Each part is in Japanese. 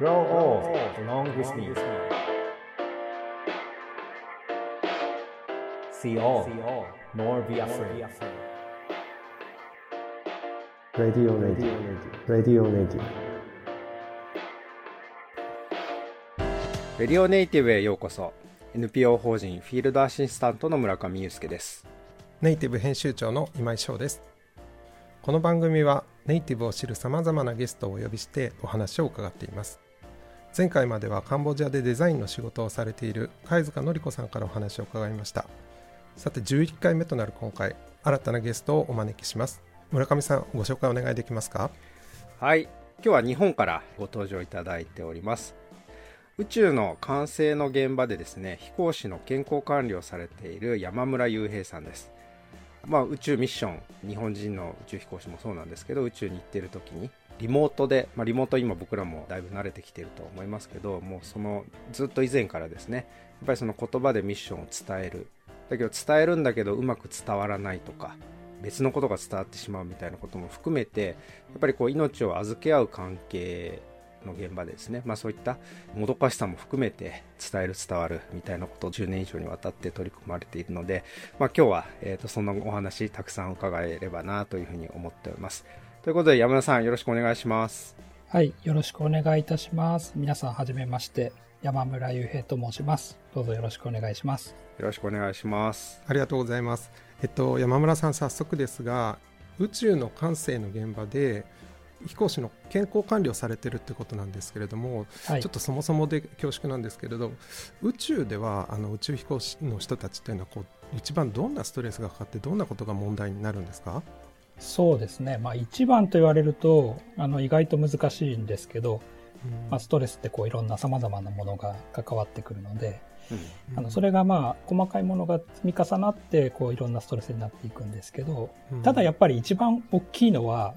Grow old along with me. See all, nor be afraid. Radio Radio Radio Radio レディオネイティブへようこそ。NPO 法人フィールドアシスタントの村上祐介です。ネイティブ編集長の今井翔です。この番組はネイティブを知るさまざまなゲストをお呼びしてお話を伺っています前回まではカンボジアでデザインの仕事をされている貝塚典子さんからお話を伺いました。さて11回目となる今回新たなゲストをお招きします。村上さんご紹介お願いできますか？はい。今日は日本からご登場いただいております。宇宙の完成の現場でですね飛行士の健康管理をされている山村雄平さんです。まあ、宇宙ミッション。日本人の宇宙飛行士もそうなんですけど宇宙に行ってる時にリモートで、まあ、リモート今僕らもだいぶ慣れてきてると思いますけどもうそのずっと以前からですねやっぱりその言葉でミッションを伝える。だけど伝えるんだけどうまく伝わらないとか別のことが伝わってしまうみたいなことも含めてやっぱりこう命を預け合う関係の現場でですね、まあ、そういったもどかしさも含めて伝える伝わるみたいなことを10年以上にわたって取り組まれているので、まあ、今日は、えー、とそのお話たくさん伺えればなというふうに思っております。ということで山田さんよろしくお願いします。はいよろしくお願いいたします。皆さんはじめまして山村雄平と申します。どうぞよろしくお願いします。よろしくお願いします。ありがとうございます。えっと山村さん早速ですが宇宙の感性の現場で飛行士の健康管理をされてるってことなんですけれども、はい、ちょっとそもそもで恐縮なんですけれど宇宙ではあの宇宙飛行士の人たちというのはこう一番どんなストレスがかかってどんなことが問題になるんですか？そうですね、まあ、一番と言われるとあの意外と難しいんですけど、うん、まあ、ストレスってこういろんなさまざまなものが関わってくるので、うん、あのそれがまあ細かいものが積み重なってこういろんなストレスになっていくんですけど、うん、ただやっぱり一番大きいのは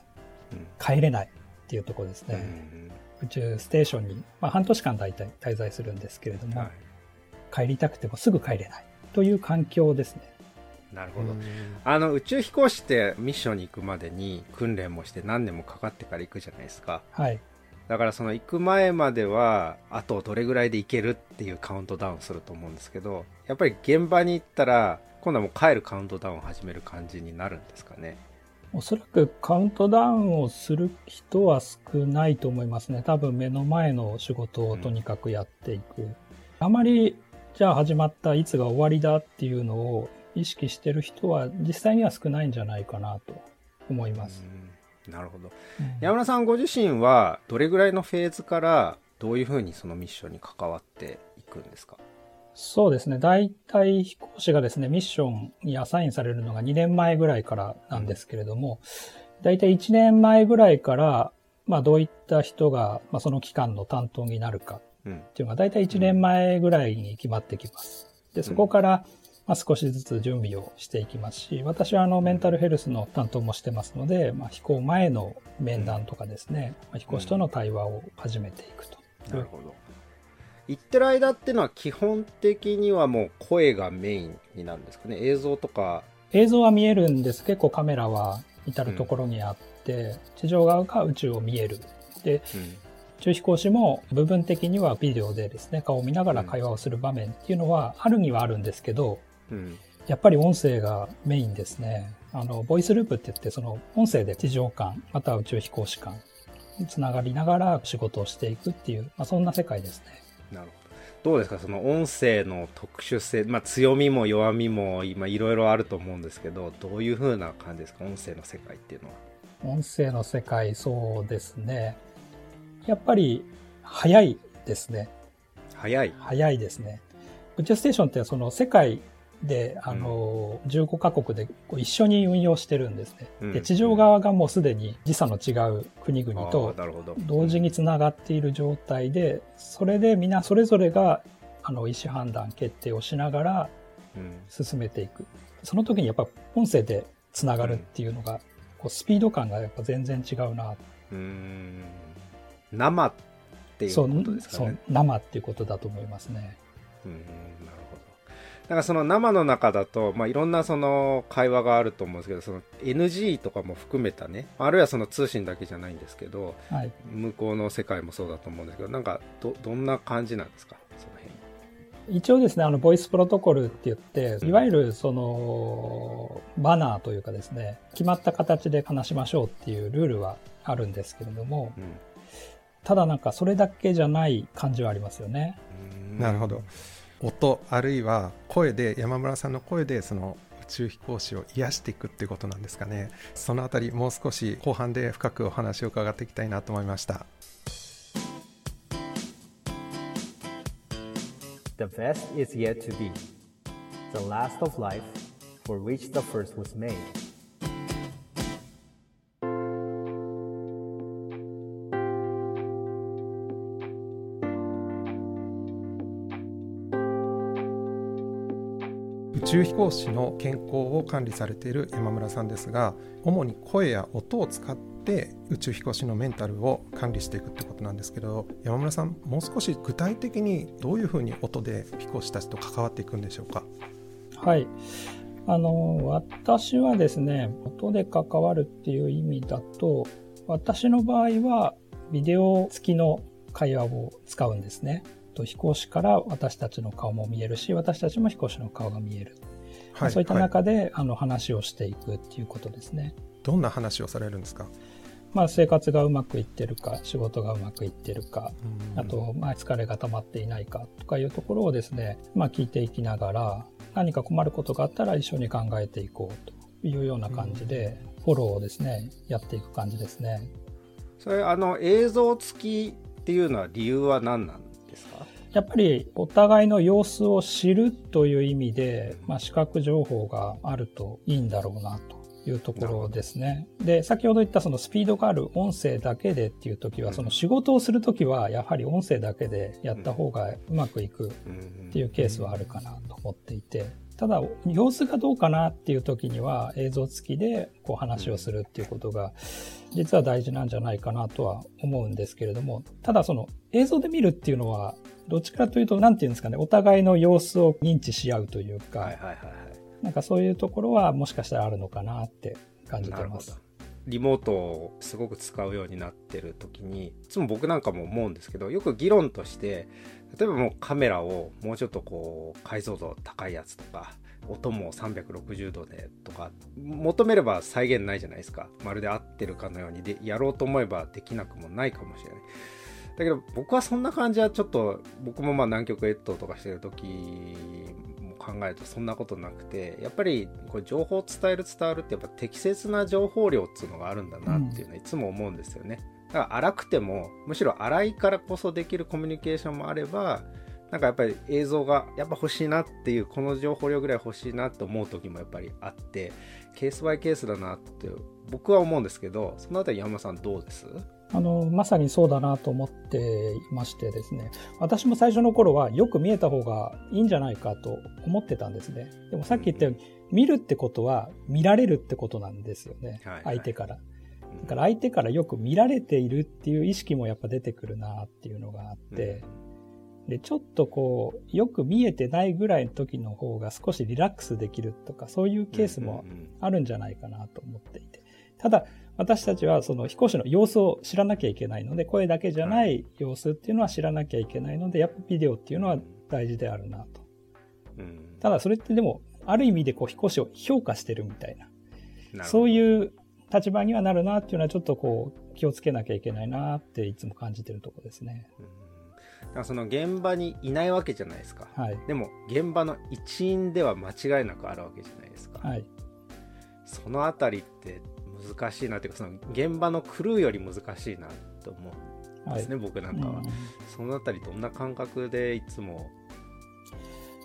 帰れないっていうところですね。宇宙ステーションに、まあ、半年間大体滞在するんですけれども、はい、帰りたくてもすぐ帰れないという環境ですね。なるほど。あの、宇宙飛行士ってミッションに行くまでに訓練もして何年もかかってから行くじゃないですか。はい。だからその行く前までは、あとどれぐらいで行けるっていうカウントダウンすると思うんですけど、やっぱり現場に行ったら、今度はもう帰るカウントダウンを始める感じになるんですかね。おそらくカウントダウンをする人は少ないと思いますね。多分目の前の仕事をとにかくやっていく。うん、あまり、じゃあ始まったいつが終わりだっていうのを意識してる人は実際には少ないんじゃないかなと思います。なるほど、うん、山村さんご自身はどれぐらいのフェーズからどういうふうにそのミッションに関わっていくんですか？そうですね。大体飛行士がですね、ミッションにアサインされるのが2年前ぐらいからなんですけれども、大体1年前ぐらいから、まあどういった人が、まあ、その期間の担当になるかっていうのが大体1年前ぐらいに決まってきます。で、そこから、まあ、少しずつ準備をしていきますし、私はあのメンタルヘルスの担当もしてますので、まあ、飛行前の面談とかですね、まあ、飛行士との対話を始めていくと。なるほど。行ってる間っていうのは基本的にはもう声がメインになるんですかね？映像とか。映像は見えるんです。結構カメラは至る所にあって、うん、地上側が宇宙を見える。で、うん、宇宙飛行士も部分的にはビデオでですね顔を見ながら会話をする場面っていうのはあるにはあるんですけど、うん、やっぱり音声がメインですねあのボイスループって言ってその音声で地上間または宇宙飛行士間つながりながら仕事をしていくっていう、まあ、そんな世界ですね。なるほど。どうですか？その音声の特殊性、まあ強みも弱みも今いろいろあると思うんですけど、どういう風な感じですか？音声の世界っていうのは。音声の世界、そうですね。やっぱり早いですね。早い早いですね。宇宙ステーションってその世界で、あの、うん、15カ国で一緒に運用してるんですね。うん、で、地上側がもうすでに時差の違う国々と同時につながっている状態で、それで皆それぞれが、あの、意思判断、決定をしながら進めていく。その時にやっぱ音声でつながるっていうのが、こうスピード感がやっぱ全然違うな。うん。生っていうことですかね。そう、生っていうことだと思いますね。うんなんかその生の中だと、まあ、いろんなその会話があると思うんですけど、その NG とかも含めたね、あるいはその通信だけじゃないんですけど、はい。向こうの世界もそうだと思うんですけど、なんかど、どんな感じなんですか？その辺。一応ですね、あの、ボイスプロトコルって言ってう、んいわゆるその、バナーというかですね、決まった形で話しましょうっていうルールはあるんですけれども、うんただなんかそれだけじゃない感じはありますよね。なるほど。音あるいは声で山村さんの声でその宇宙飛行士を癒していくっていうことなんですかねそのあたりもう少し後半で深くお話を伺っていきたいなと思いました The best is yet to be. The last of life, for which the first was made. 宇宙飛行士の健康を管理されている山村さんですが主に声や音を使って宇宙飛行士のメンタルを管理していくってことなんですけど山村さんもう少し具体的にどういうふうに音で飛行士たちと関わっていくんでしょうか？はい。あの、私はですね、音で関わるっていう意味だと、私の場合はビデオ付きの会話を使うんですね。と飛行士から私たちの顔も見えるし、私たちも飛行士の顔が見える。はそういったは中で、あの話をしていくっていうことですね。どんな話をされるんですか？まあ、生活がうまくいってるか、仕事がうまくいってるか、うんあと、まあ、疲れが溜まっていないかとかいうところをですね、まあ、聞いていきながら、何か困ることがあったら一緒に考えていこうというような感じで、フォローをですね、やっていく感じですね。それ、あの、映像付きっていうのは理由は何なんですか？やっぱりお互いの様子を知るという意味で、まあ、視覚情報があるといいんだろうなというところですね。で、先ほど言ったそのスピードがある音声だけでっていう時は、うん。その仕事をする時はやはり音声だけでやった方がうまくいくっていうケースはあるかなと思っていて、ただ様子がどうかなっていう時には映像付きでこう話をするっていうことが実は大事なんじゃないかなとは思うんですけれども、ただその映像で見るっていうのはどっちかというと、なんていうんですかね、お互いの様子を認知し合うというか、はいはいはいはい。なんかそういうところはもしかしたらあるのかなって感じてなるほどます。。リモートをすごく使うようになってる時に、いつも僕なんかも思うんですけど、よく議論として、例えばもうカメラをもうちょっとこう解像度高いやつとか、音も360度でとか、求めれば再現ないじゃないですか。まるで合ってるかのようにで、やろうと思えばできなくもないかもしれない。だけど僕はそんな感じはちょっと、僕もまあ南極越冬とかしてる時考えるとそんなことなくて、やっぱりこう情報を伝える伝わるってやっぱ適切な情報量っていうのがあるんだなっていうのはいつも思うんですよね。だから荒くても、むしろ荒いからこそできるコミュニケーションもあれば、なんかやっぱり映像がやっぱ欲しいなっていう、この情報量ぐらい欲しいなと思う時もやっぱりあって、ケースバイケースだなって僕は思うんですけど、そのあたり山本さんどうです？あの、まさにそうだなと思っていましてですね、私も最初の頃はよく見えた方がいいんじゃないかと思ってたんですね。でもさっき言ったように、見るってことは見られるってことなんですよね。はいはい。相手から。だから相手からよく見られているっていう意識もやっぱ出てくるなっていうのがあって、で、ちょっとこう、よく見えてないぐらいの時の方が少しリラックスできるとか、そういうケースもあるんじゃないかなと思っていて。ただ、私たちはその飛行士の様子を知らなきゃいけないので、声だけじゃない様子っていうのは知らなきゃいけないので、やっぱビデオっていうのは大事であるなと。うんただ、それってでも、ある意味でこう飛行士を評価してるみたいな、そういう立場にはなるなっていうのはちょっとこう気をつけなきゃいけないなっていつも感じてるところですね。その現場にいないわけじゃないですか。はい。でも現場の一員では間違いなくあるわけじゃないですか。はい。そのあたりって難しいなっていうかその現場のクルーより難しいなと思うんはいですね、。僕なんかは、うんそのあたりどんな感覚でいつも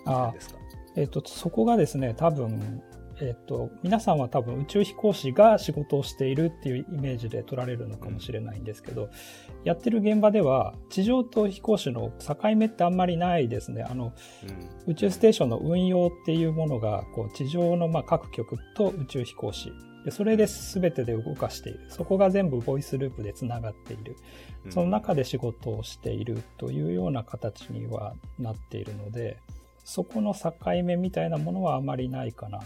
あですか？えっ、と、そこがですね、多分、えっ、と、皆さんは多分宇宙飛行士が仕事をしているっていうイメージで取られるのかもしれないんですけど、やってる現場では、地上と飛行士の境目ってあんまりないですね。あの、宇宙ステーションの運用っていうものが、こう、地上のまあ各局と宇宙飛行士。で、それで全てで動かしている。そこが全部ボイスループでつながっている。その中で仕事をしているというような形にはなっているので、そこの境目みたいなものはあまりないかな。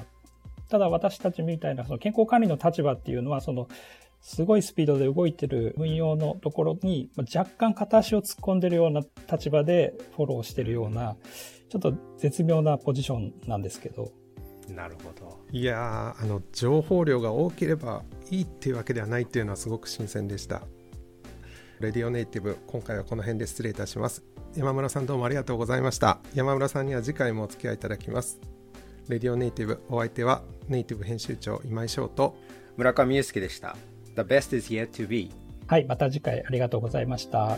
ただ私たちみたいなその健康管理の立場っていうのは、そのすごいスピードで動いてる運用のところに若干片足を突っ込んでるような立場でフォローしてるような、ちょっと絶妙なポジションなんですけど。なるほど。いやあの情報量が多ければいいっていうわけではないっていうのはすごく新鮮でした。レディオネイティブ今回はこの辺で失礼いたします山村さんどうもありがとうございました山村さんには次回もお付き合いいただきますレディオネイティブお相手はネイティブ編集長今井翔と村上祐介でした。The best is yet to be はいまた次回ありがとうございました